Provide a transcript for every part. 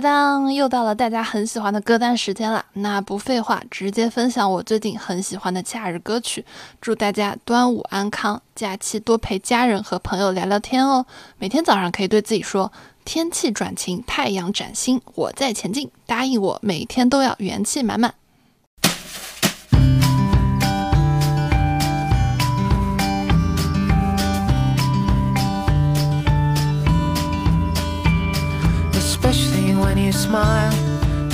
当当，又到了大家很喜欢的歌单时间了。那不废话，直接分享我最近很喜欢的假日歌曲。祝大家端午安康，假期多陪家人和朋友聊聊天哦。每天早上可以对自己说：天气转晴，太阳崭新，我在前进。答应我，每天都要元气满满。When you smile.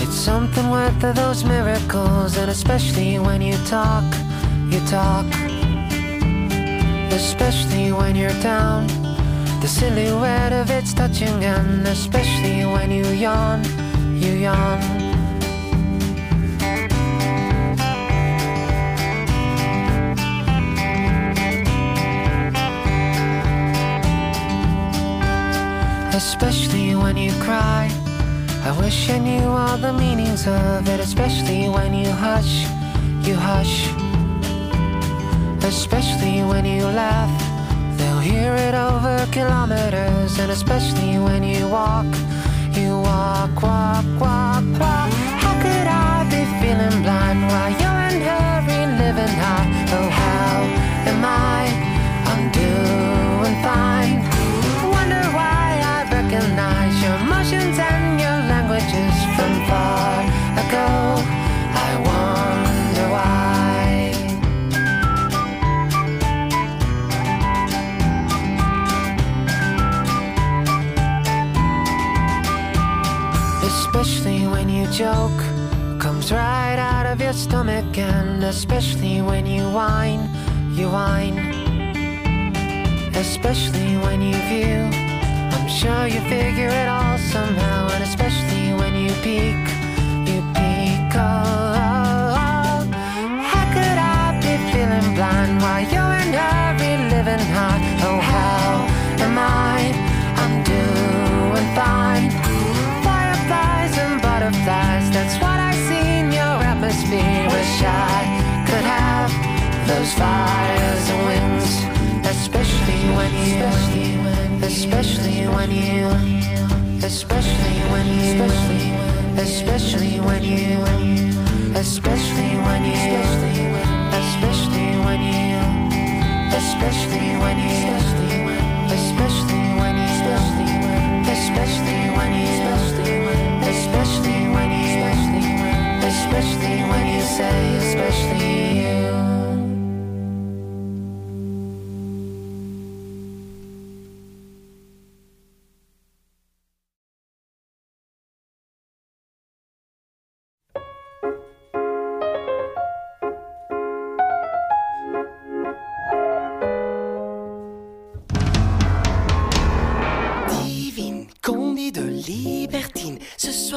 It's something worth of those miracles, and especially when you talk, you talk. Especially when you're down, the silhouette of it's touching, and especially when you yawn, you yawn. Especially when you cry I wish I knew all the meanings of it, especially when you hush, you hush. Especially when you laugh, they'll hear it over kilometers, and especially when you walk, you walk, walk, walk, walk. How could I be feeling blind while you're in hurry living high? Oh, how am I? I'm doing fine. Wonder why I recognize your motions and languages from far ago. I wonder why. Especially when you joke, comes right out of your stomach, and especially when you whine, you whine. Especially when you view I'm sure you figure it all somehow, and especially peek, you peek. How could I be feeling blind while you're in hurry living hard? Oh, how am I? I'm doing fine. Fireflies and butterflies, that's what I your atmosphere. Wish I could have those fires and wings, especially when you. Especially when you, especially when you, especially when you, especially when you, especially when you, especially when you, especially when you, especially when you, especially when you, especially when you Especially when you say,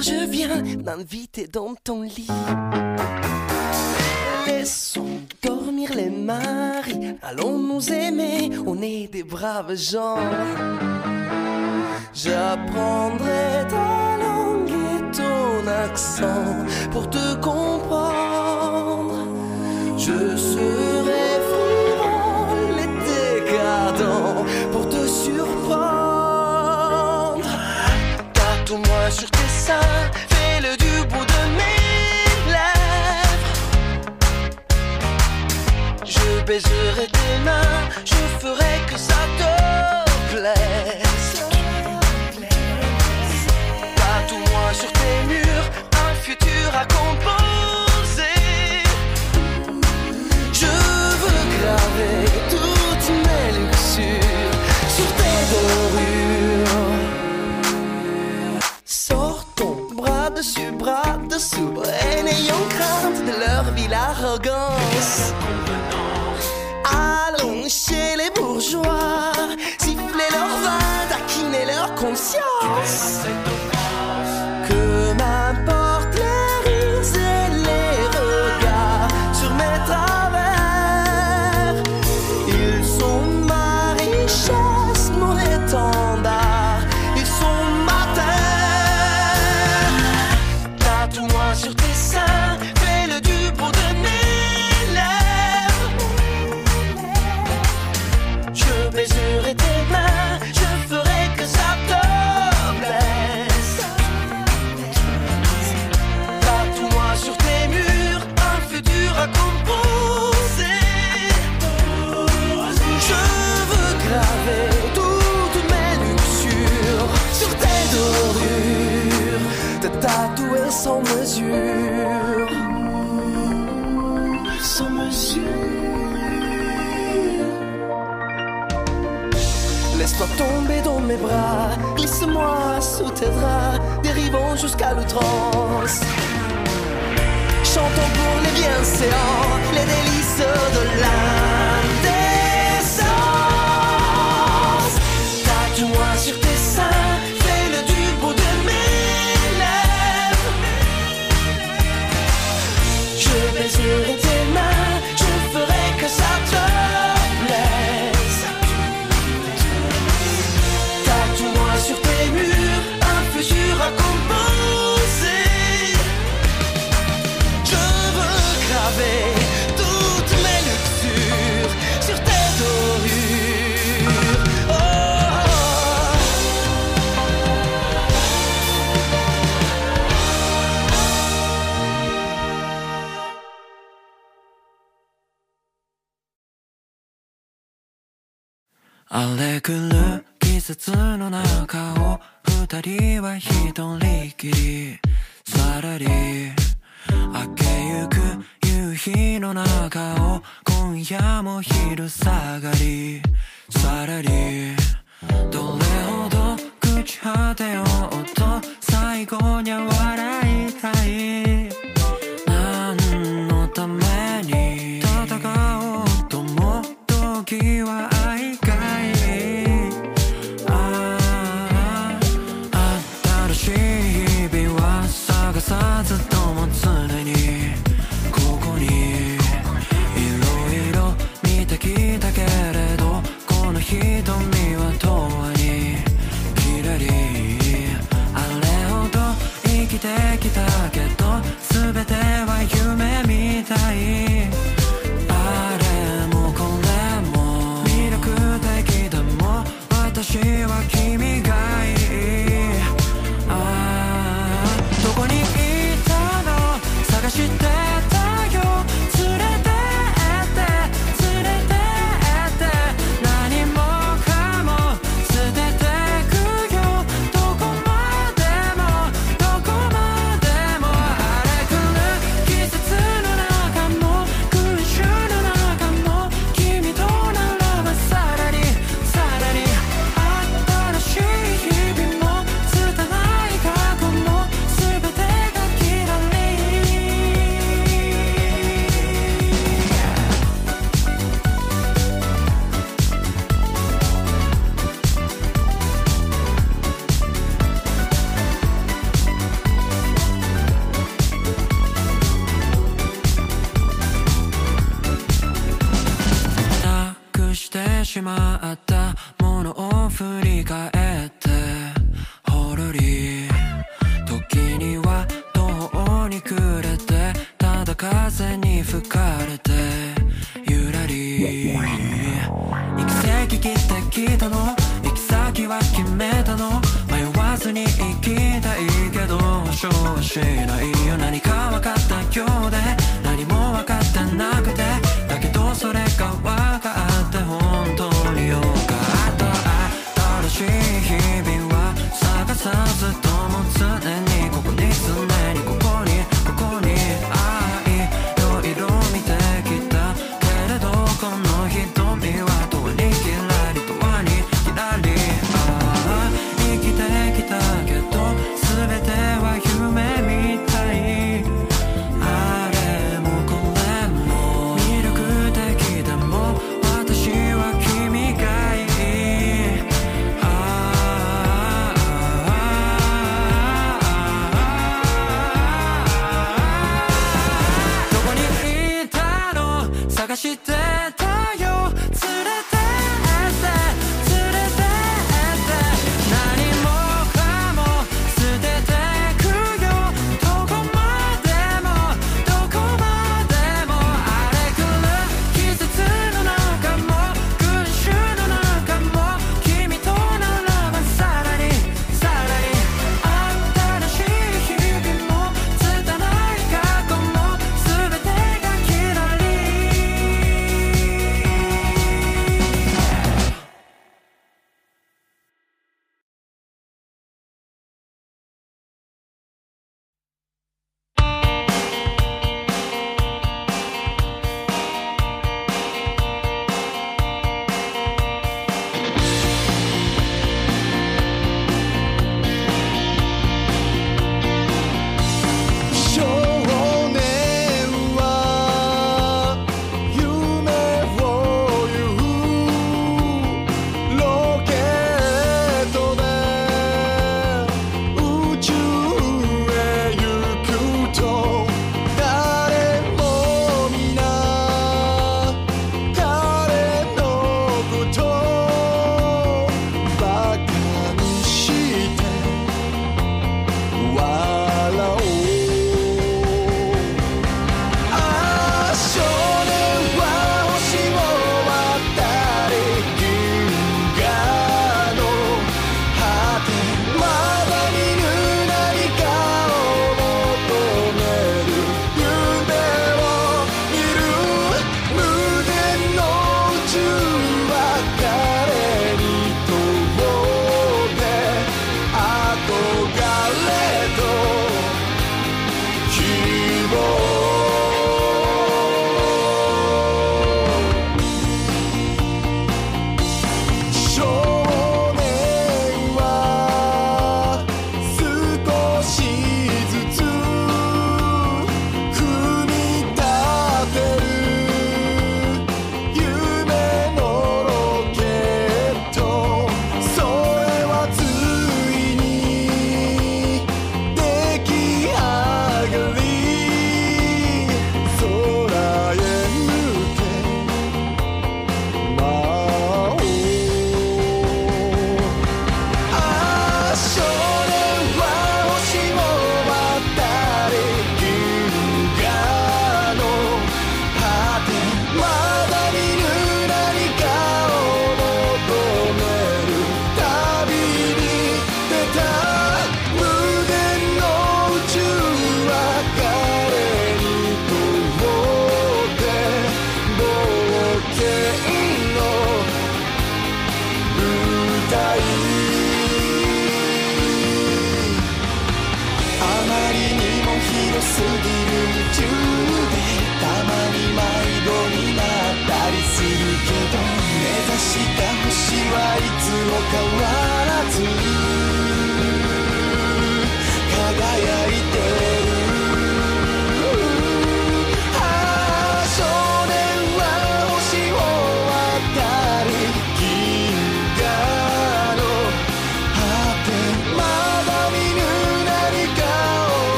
je viens m'inviter dans ton lit. Laissons dormir les maris. Allons nous aimer, on est des braves gens. J'apprendrai ta langue et ton accent pour te comprendre. Je serai frivole et décadent pour te surprendre. Tatoue-moi sur fais-le du bout de mes lèvres. Je baiserai tes mains, je ferai que ça te plaise. Tatoue-moi sur tes murs, un futur à composer. Bras dessus, bras dessous, crainte de leur ville arrogance. Allons chez les bourgeois, siffler leur vin, taquiner leur conscience. 荒れ狂う季節の中を二人は一人きりさらり。明けゆく夕日の中を今夜も昼下がり。さらり。どれほど朽ち果てようと最後に笑いたい。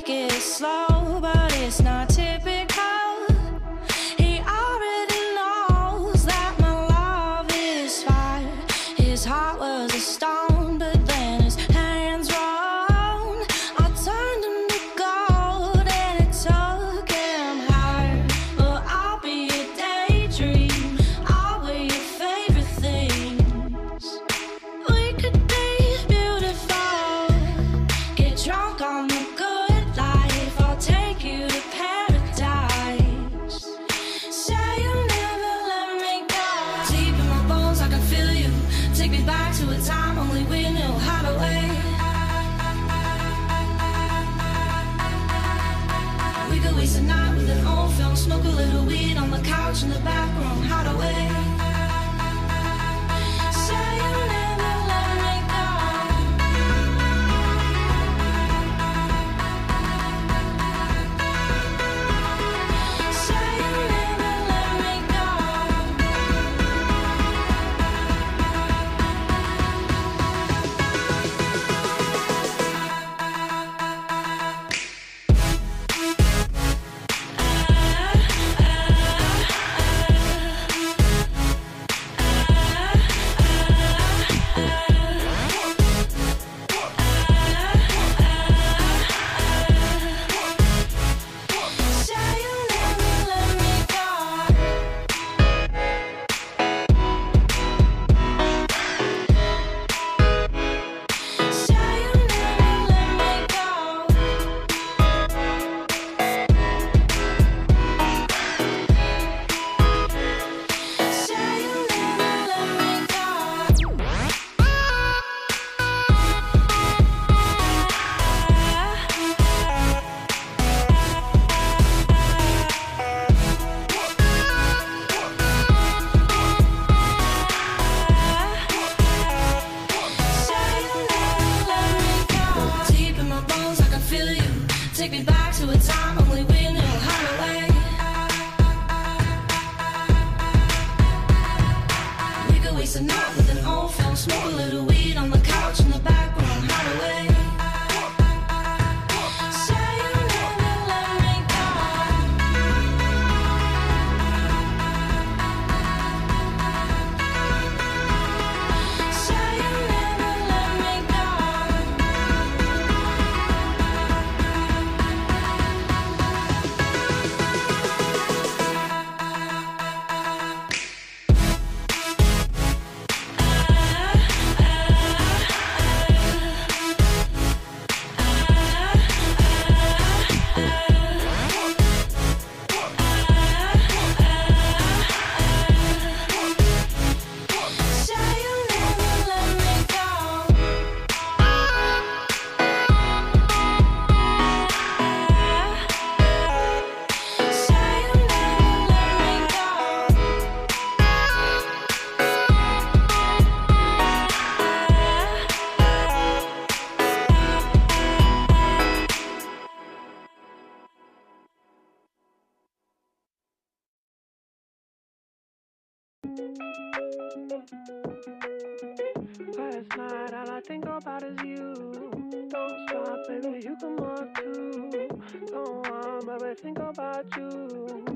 take it slow. couch in the back room. How do Waste a night with an old film. Smoke a little weed on the couch in the back. pop out is you. Don't stop, baby, you come on too. Don't want, baby, think about you.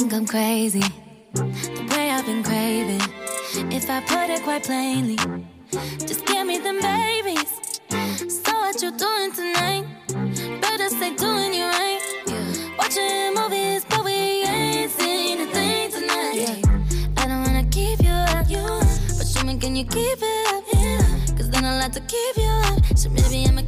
think I'm crazy, the way I've been craving. If I put it quite plainly, just give me them babies. So what you doing tonight? Better say doing you right. Yeah. Watching movies, but we ain't seen a thing tonight. Yeah. I don't wanna keep you up, you but show me can you keep it up? Yeah. Cause then I'll have to keep you up. So maybe I'm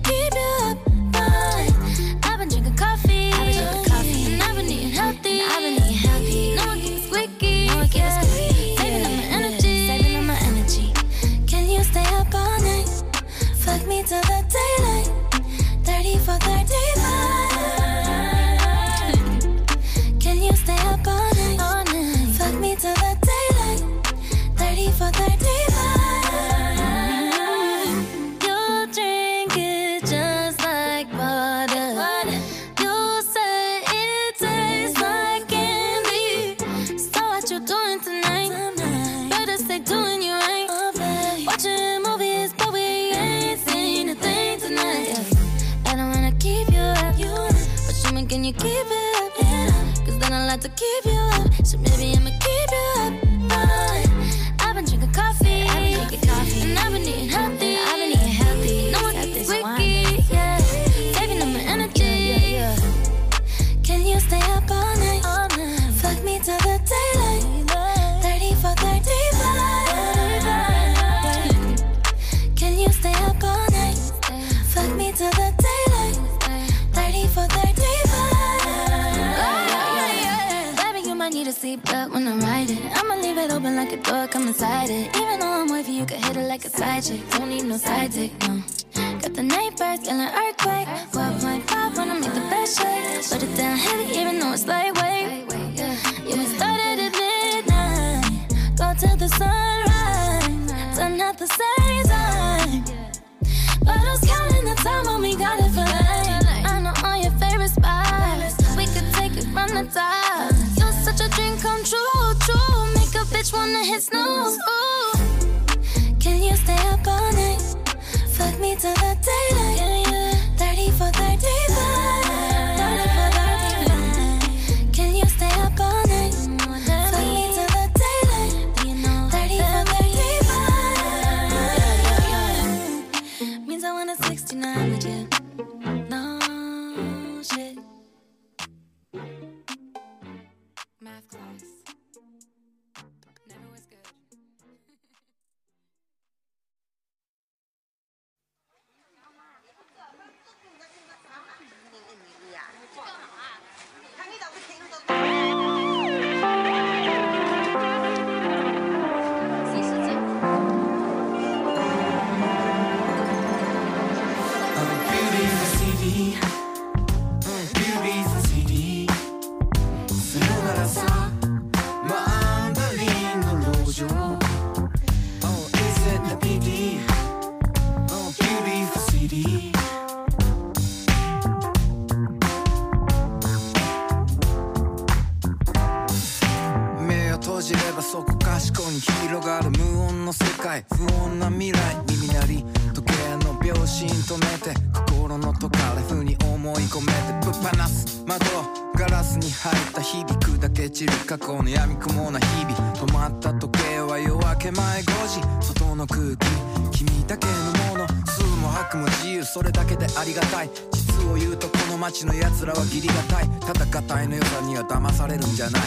町の奴らは義理がたい戦たいの良さには騙されるんじゃない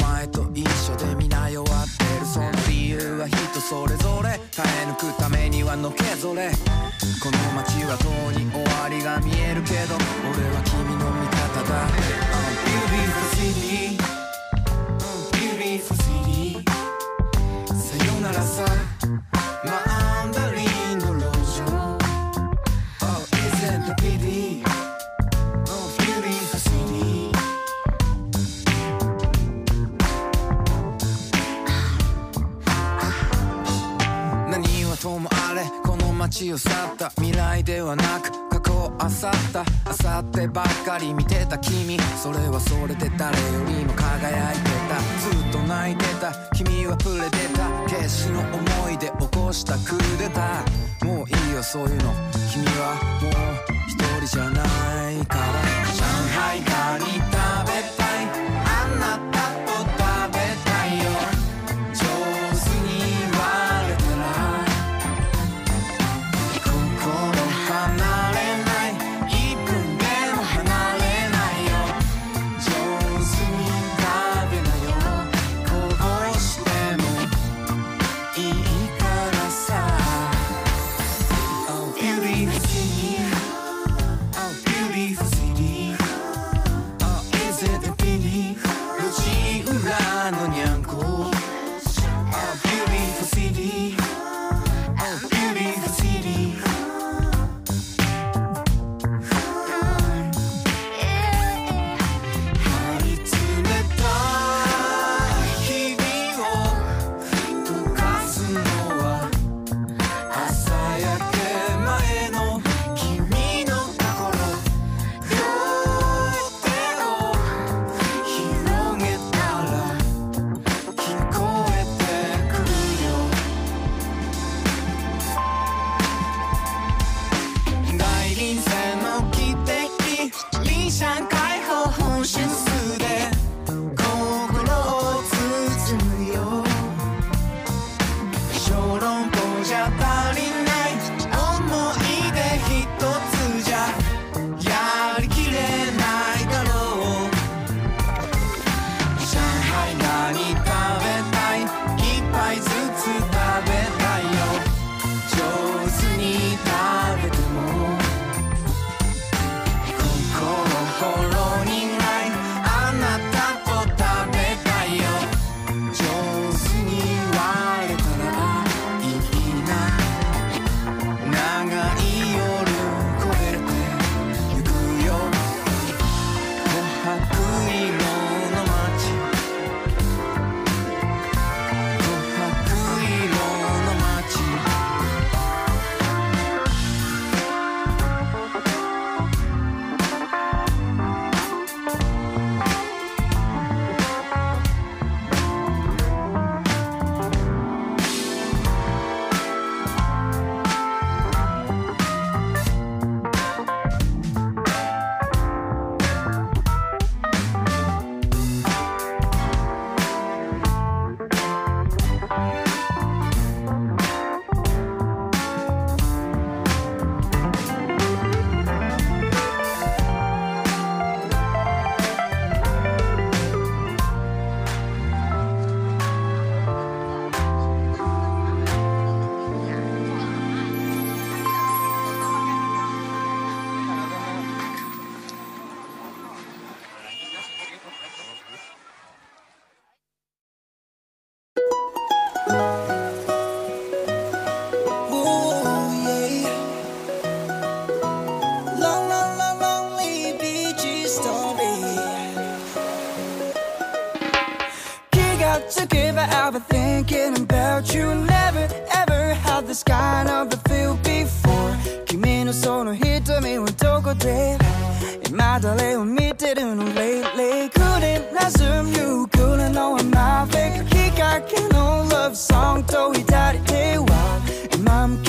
お前と一緒で皆弱ってるその理由は人それぞれ耐え抜くためにはのけぞれこの街はとうに終わりが見えるけど俺は君の味方だ、Beautiful City Beautiful City さよならさ街を去った未来ではなく過去を漁った。明後日ばっかり見てた君それはそれで誰よりも輝いてた。ずっと泣いてた。君は触れてた。決死の思いで起こしたクーデターもういいよそういうの。君はもう一人じゃないから。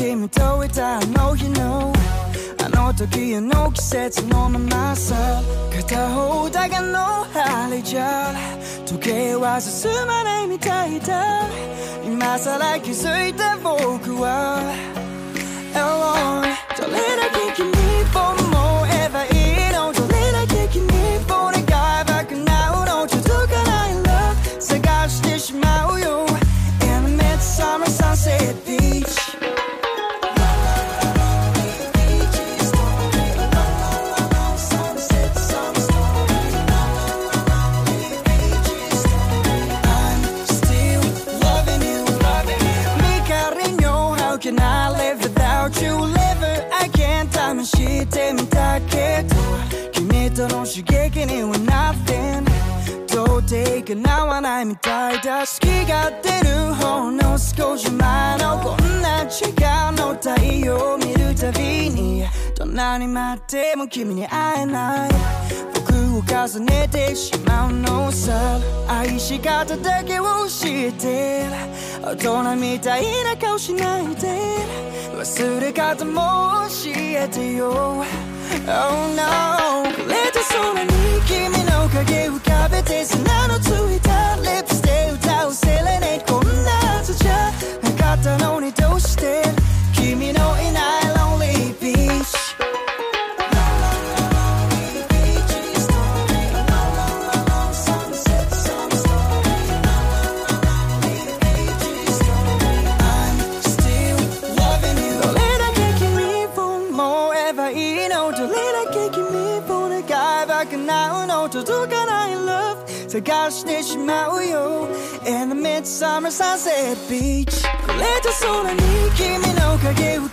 君といたあの日のあの時あの季節のままさ片方だけの針じゃ時計は進まないみたいだ今さら気づいた僕は Alone どれだけ君をないみたいだ月が出るほんの少し前のこんな時間の太陽を見るたびにどんなに待っても君に会えない。僕を重ねてしまうのさ。愛し方だけを知って大人みたいな顔しないで忘れ方も教えてよ。Oh no くれた空に君の影浮かべて砂のつい sunset beach 触れた空に君の影浮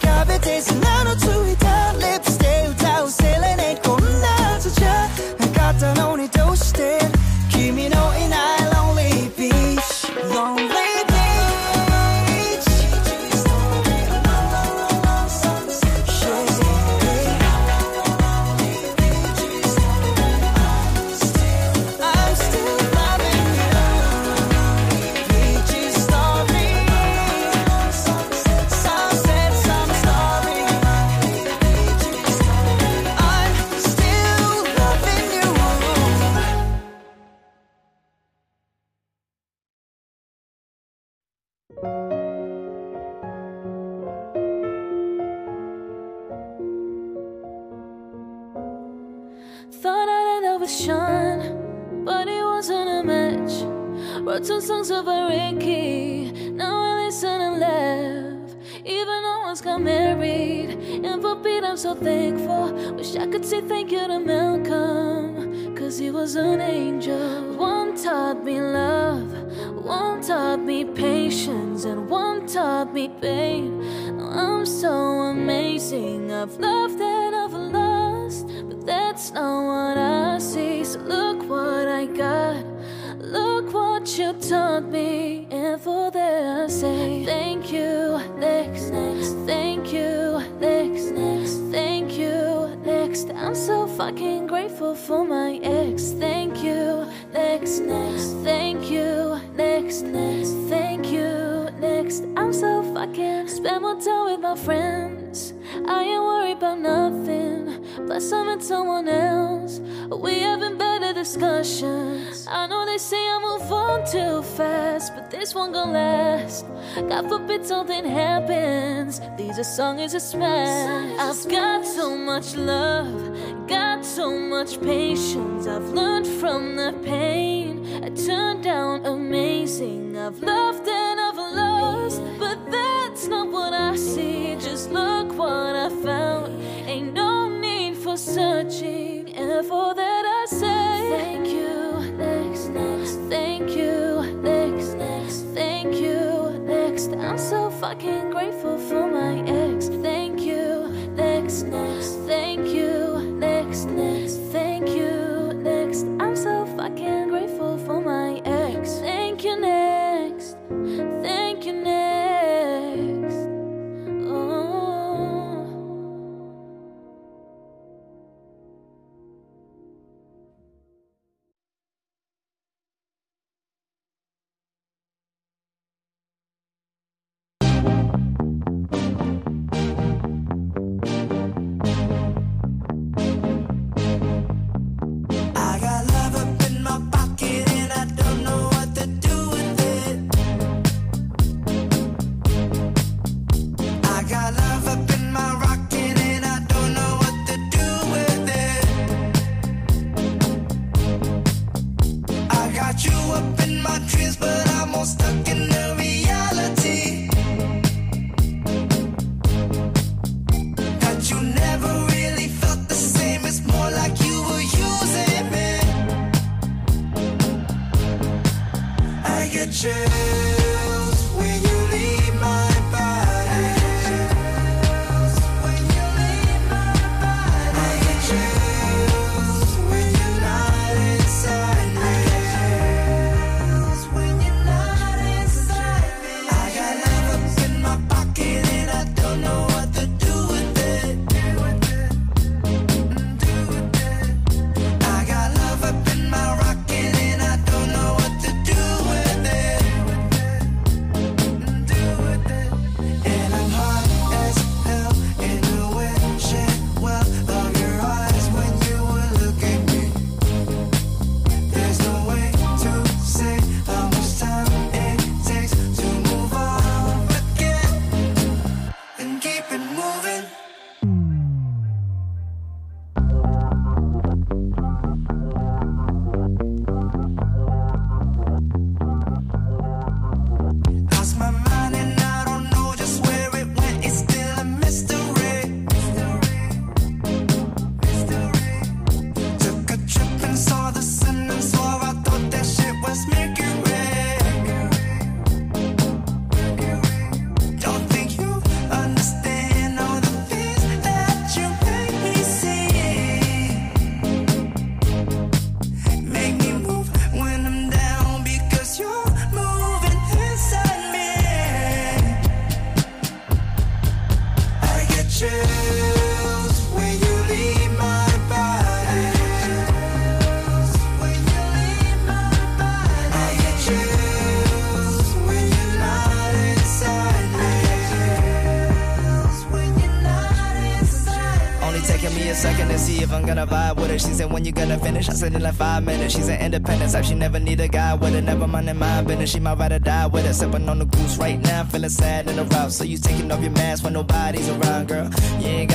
I'm so thankful. Wish I could say thank you to Malcolm, cause he was an angel. One taught me love, one taught me patience, and one taught me pain. I'm so amazing, I've loved and I've lost, but that's not what I see. So look what I got. Look what you taught me, and for that I say thank you, next, next, thank you, next, next, next. I'm so fucking grateful for my ex. Thank you, next, next, thank you, next, next, thank you, next. I'm so fucking spend more time with my friends. I ain't worried about nothing. Plus, I met someone else. We haven't better discussions. I know they say I move on too fast, but this one gon' last. God forbid something happens. These are song is a smash. I've got so much love, got so much patience. I've learned from the pain. I turned down amazing. I've loved and I've lost, but that's not what I see. Just look what I found. Ain't no for searching, and for that I say thank you. Next, next, thank you. Next, next, thank you. Next, I'm so fucking grateful for my ex. Thank you. Next, next, When you gonna finish? I said, In like five minutes. She's an independent type, she never need a guy with her. Never mind in my business, she might or die with her. Sipping on the goose right now, feeling sad in the route. So you taking off your mask when nobody's around, girl.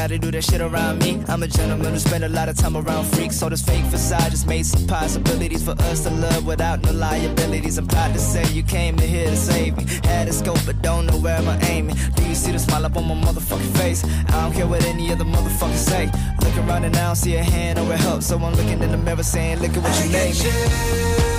Gotta do that shit around me. I'm a gentleman who spend a lot of time around freaks. So this fake facade just made some possibilities for us to love without no liabilities. I'm proud to say you came to here to save me. Had a scope, but don't know where I'm aiming. Do you see the smile up on my motherfucking face? I don't care what any other motherfuckers say. Look around and I don't see a hand or a help. So I'm looking in the mirror saying, Look at what you made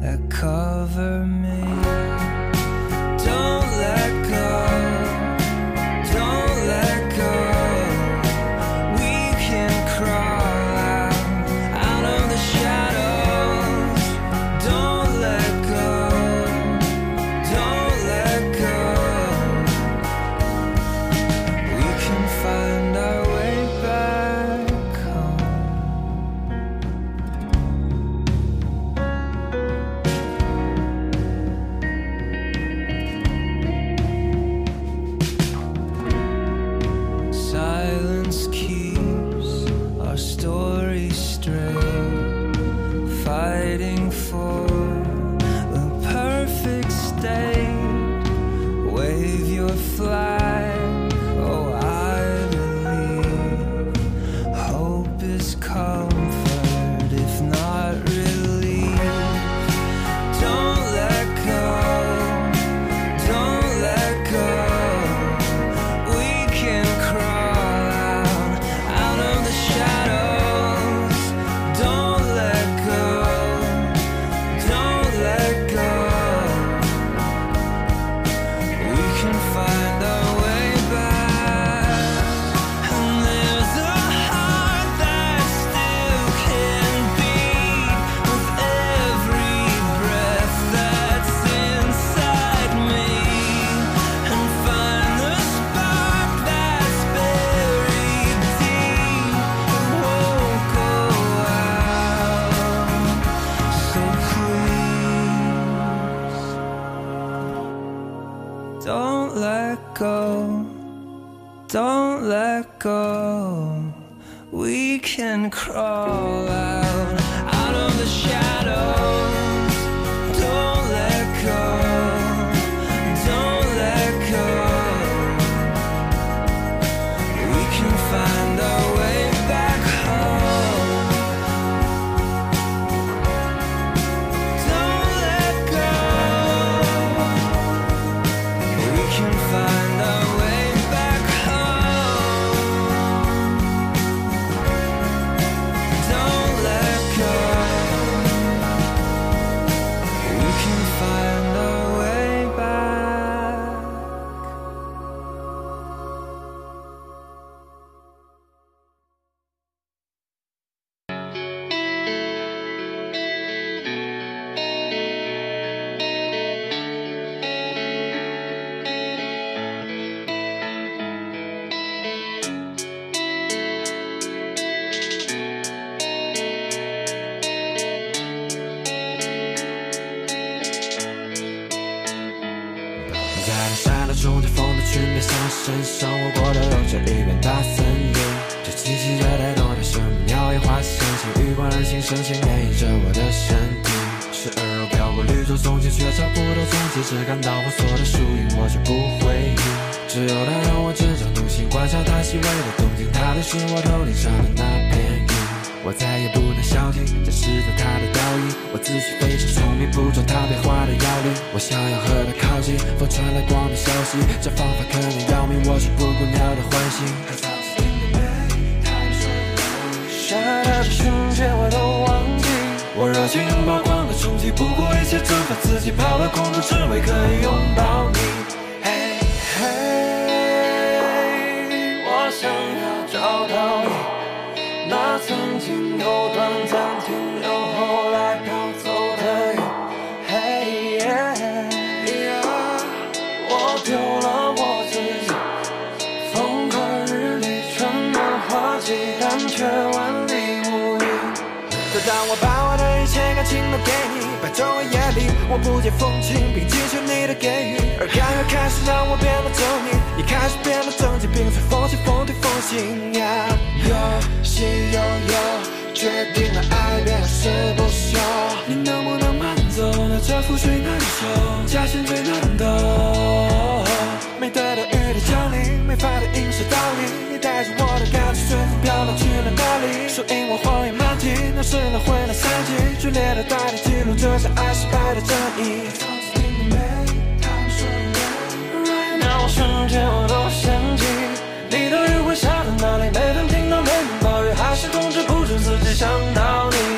that cover me. 身上我过的有着一片大森林，这奇奇怪怪多的生命，鸟语花香，请余光而行，深情演绎着我的身体。时而又飘过绿洲中间，却找不到踪迹，只感到我所的树影，我却不回应。只有它让我真正动心，观察它细微的动静，它的是我头顶上的那片。我再也不能消停，这是在他的倒影。我自诩非常聪明，捕捉他变化的要领。我想要和他靠近，风传来光的消息，这方法可能要命，我却不顾鸟的唤醒。他早就听得美，他说的刹那的瞬间我都忘记，我热情爆光的冲击，不顾一切蒸发自己，跑到空中，只为可以拥抱你。有短暂停留，后来飘走的云。嘿耶，我丢了我自己，风和日丽，春暖花季，但却万里无云。就当我把我的一切感情都给你，摆在我眼里，我不解风情，并汲取你的给予。而感觉开始让我变得狰狞，你开始变得正经，并随风起风对风行呀。有喜有忧，决定了爱便是不休。你能不能慢走？那这覆水难收，假线最难懂。没得到雨的降临，没法的映射道理。你带着我的感情随风飘荡去了哪里？树影我荒野满地，那是轮回了三季，剧烈的大地记录着相爱失败的正义。那我瞬间我都只想到你。